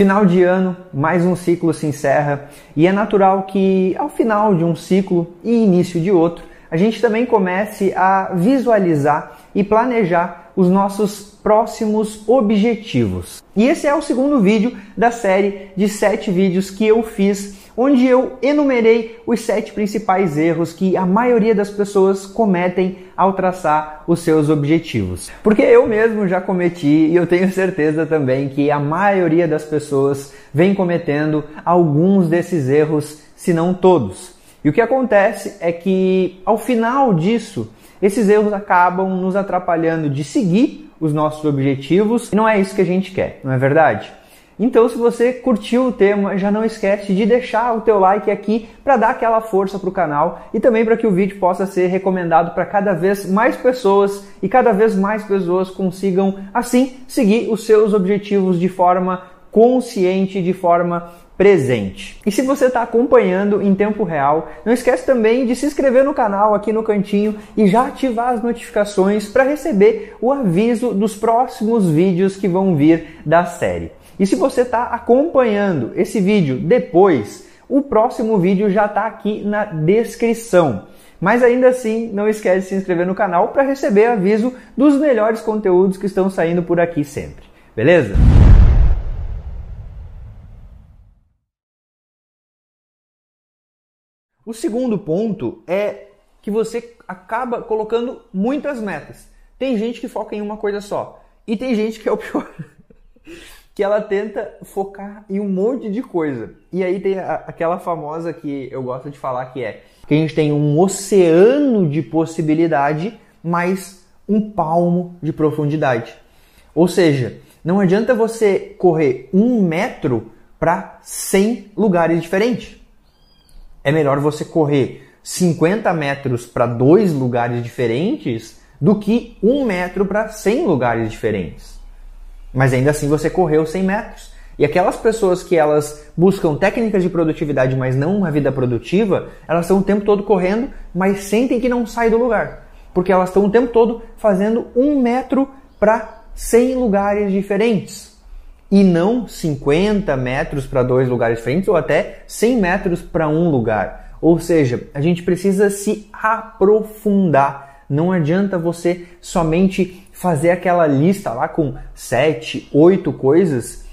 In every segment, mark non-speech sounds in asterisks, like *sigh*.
Final de ano, mais um ciclo se encerra e é natural que ao final de um ciclo e início de outro, a gente também comece a visualizar e planejar os nossos próximos objetivos. E esse é o segundo vídeo da série de sete vídeos que eu fiz onde eu enumerei os sete principais erros que a maioria das pessoas cometem ao traçar os seus objetivos. Porque eu mesmo já cometi e eu tenho certeza também que a maioria das pessoas vem cometendo alguns desses erros, se não todos. E o que acontece é que ao final disso, esses erros acabam nos atrapalhando de seguir os nossos objetivos e não é isso que a gente quer, não é verdade? Então, se você curtiu o tema, já não esquece de deixar o teu like aqui para dar aquela força para o canal e também para que o vídeo possa ser recomendado para cada vez mais pessoas e cada vez mais pessoas consigam assim seguir os seus objetivos de forma consciente, de forma presente. E se você está acompanhando em tempo real, não esquece também de se inscrever no canal aqui no cantinho e já ativar as notificações para receber o aviso dos próximos vídeos que vão vir da série. E se você está acompanhando esse vídeo depois, o próximo vídeo já está aqui na descrição. Mas ainda assim, não esquece de se inscrever no canal para receber aviso dos melhores conteúdos que estão saindo por aqui sempre. Beleza? O segundo ponto é que você acaba colocando muitas metas. Tem gente que foca em uma coisa só. E tem gente que é o pior. *laughs* que ela tenta focar em um monte de coisa. E aí tem a, aquela famosa que eu gosto de falar que é que a gente tem um oceano de possibilidade, mais um palmo de profundidade. Ou seja, não adianta você correr um metro para 100 lugares diferentes. É melhor você correr 50 metros para dois lugares diferentes do que um metro para 100 lugares diferentes. Mas ainda assim você correu 100 metros. E aquelas pessoas que elas buscam técnicas de produtividade, mas não uma vida produtiva, elas estão o tempo todo correndo, mas sentem que não sai do lugar. Porque elas estão o tempo todo fazendo um metro para 100 lugares diferentes. E não 50 metros para dois lugares diferentes ou até 100 metros para um lugar. Ou seja, a gente precisa se aprofundar. Não adianta você somente fazer aquela lista lá com sete, oito coisas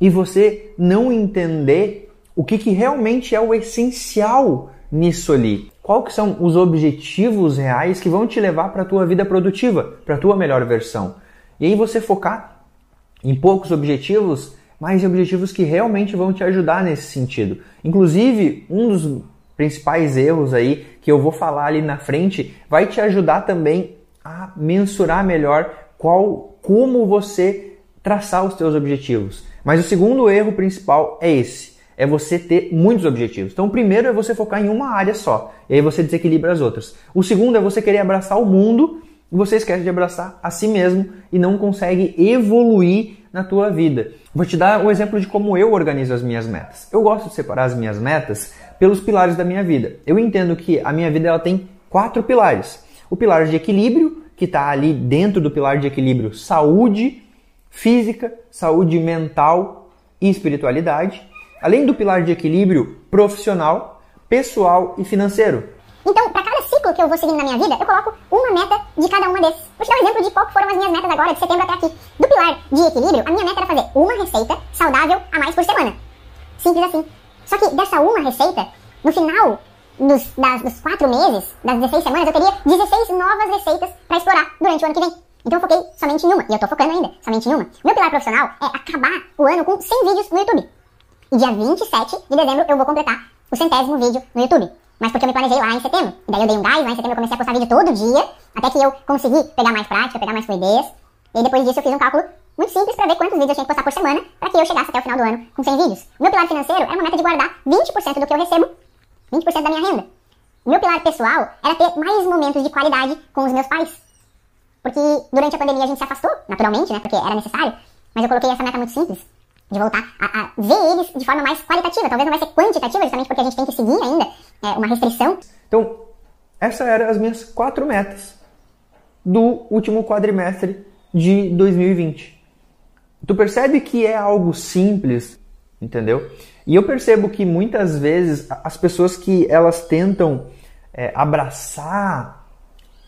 e você não entender o que, que realmente é o essencial nisso ali. Qual que são os objetivos reais que vão te levar para a tua vida produtiva, para a tua melhor versão. E aí você focar em poucos objetivos, mas em objetivos que realmente vão te ajudar nesse sentido. Inclusive, um dos principais erros aí que eu vou falar ali na frente vai te ajudar também a mensurar melhor qual como você traçar os seus objetivos. Mas o segundo erro principal é esse, é você ter muitos objetivos. Então, o primeiro é você focar em uma área só, e aí você desequilibra as outras. O segundo é você querer abraçar o mundo e você esquece de abraçar a si mesmo e não consegue evoluir na tua vida. Vou te dar um exemplo de como eu organizo as minhas metas. Eu gosto de separar as minhas metas pelos pilares da minha vida. Eu entendo que a minha vida ela tem quatro pilares. O pilar de equilíbrio, que está ali dentro do pilar de equilíbrio saúde física, saúde mental e espiritualidade, além do pilar de equilíbrio profissional, pessoal e financeiro. Então, ciclo que eu vou seguindo na minha vida, eu coloco uma meta de cada uma desses. Vou te dar um exemplo de qual foram as minhas metas agora, de setembro até aqui. Do pilar de equilíbrio, a minha meta era fazer uma receita saudável a mais por semana. Simples assim. Só que dessa uma receita, no final dos, das, dos quatro meses, das 16 semanas, eu teria 16 novas receitas para explorar durante o ano que vem. Então eu foquei somente em uma, e eu tô focando ainda, somente em uma. Meu pilar profissional é acabar o ano com 100 vídeos no YouTube. E dia 27 de dezembro eu vou completar o centésimo vídeo no YouTube. Mas porque eu me planejei lá em setembro. E daí eu dei um gás, lá em setembro eu comecei a postar vídeo todo dia, até que eu consegui pegar mais prática, pegar mais fluidez. E depois disso eu fiz um cálculo muito simples para ver quantos vídeos eu tinha que postar por semana para que eu chegasse até o final do ano com 100 vídeos. O meu pilar financeiro era uma meta de guardar 20% do que eu recebo, 20% da minha renda. O meu pilar pessoal era ter mais momentos de qualidade com os meus pais. Porque durante a pandemia a gente se afastou, naturalmente, né? Porque era necessário. Mas eu coloquei essa meta muito simples. De voltar a, a ver eles de forma mais qualitativa. Talvez não vai ser quantitativa, justamente porque a gente tem que seguir ainda é, uma restrição. Então, essas eram as minhas quatro metas do último quadrimestre de 2020. Tu percebe que é algo simples, entendeu? E eu percebo que muitas vezes as pessoas que elas tentam é, abraçar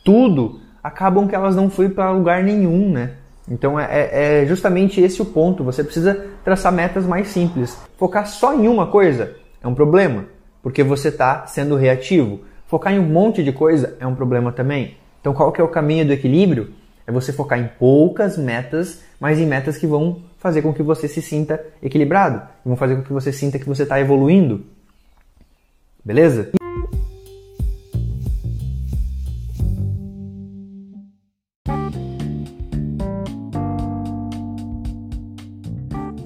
tudo acabam que elas não foram para lugar nenhum, né? Então é, é, é, justamente esse o ponto. Você precisa traçar metas mais simples. Focar só em uma coisa é um problema, porque você está sendo reativo. Focar em um monte de coisa é um problema também. Então qual que é o caminho do equilíbrio? É você focar em poucas metas, mas em metas que vão fazer com que você se sinta equilibrado, vão fazer com que você sinta que você está evoluindo. Beleza?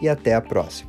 e até a próxima.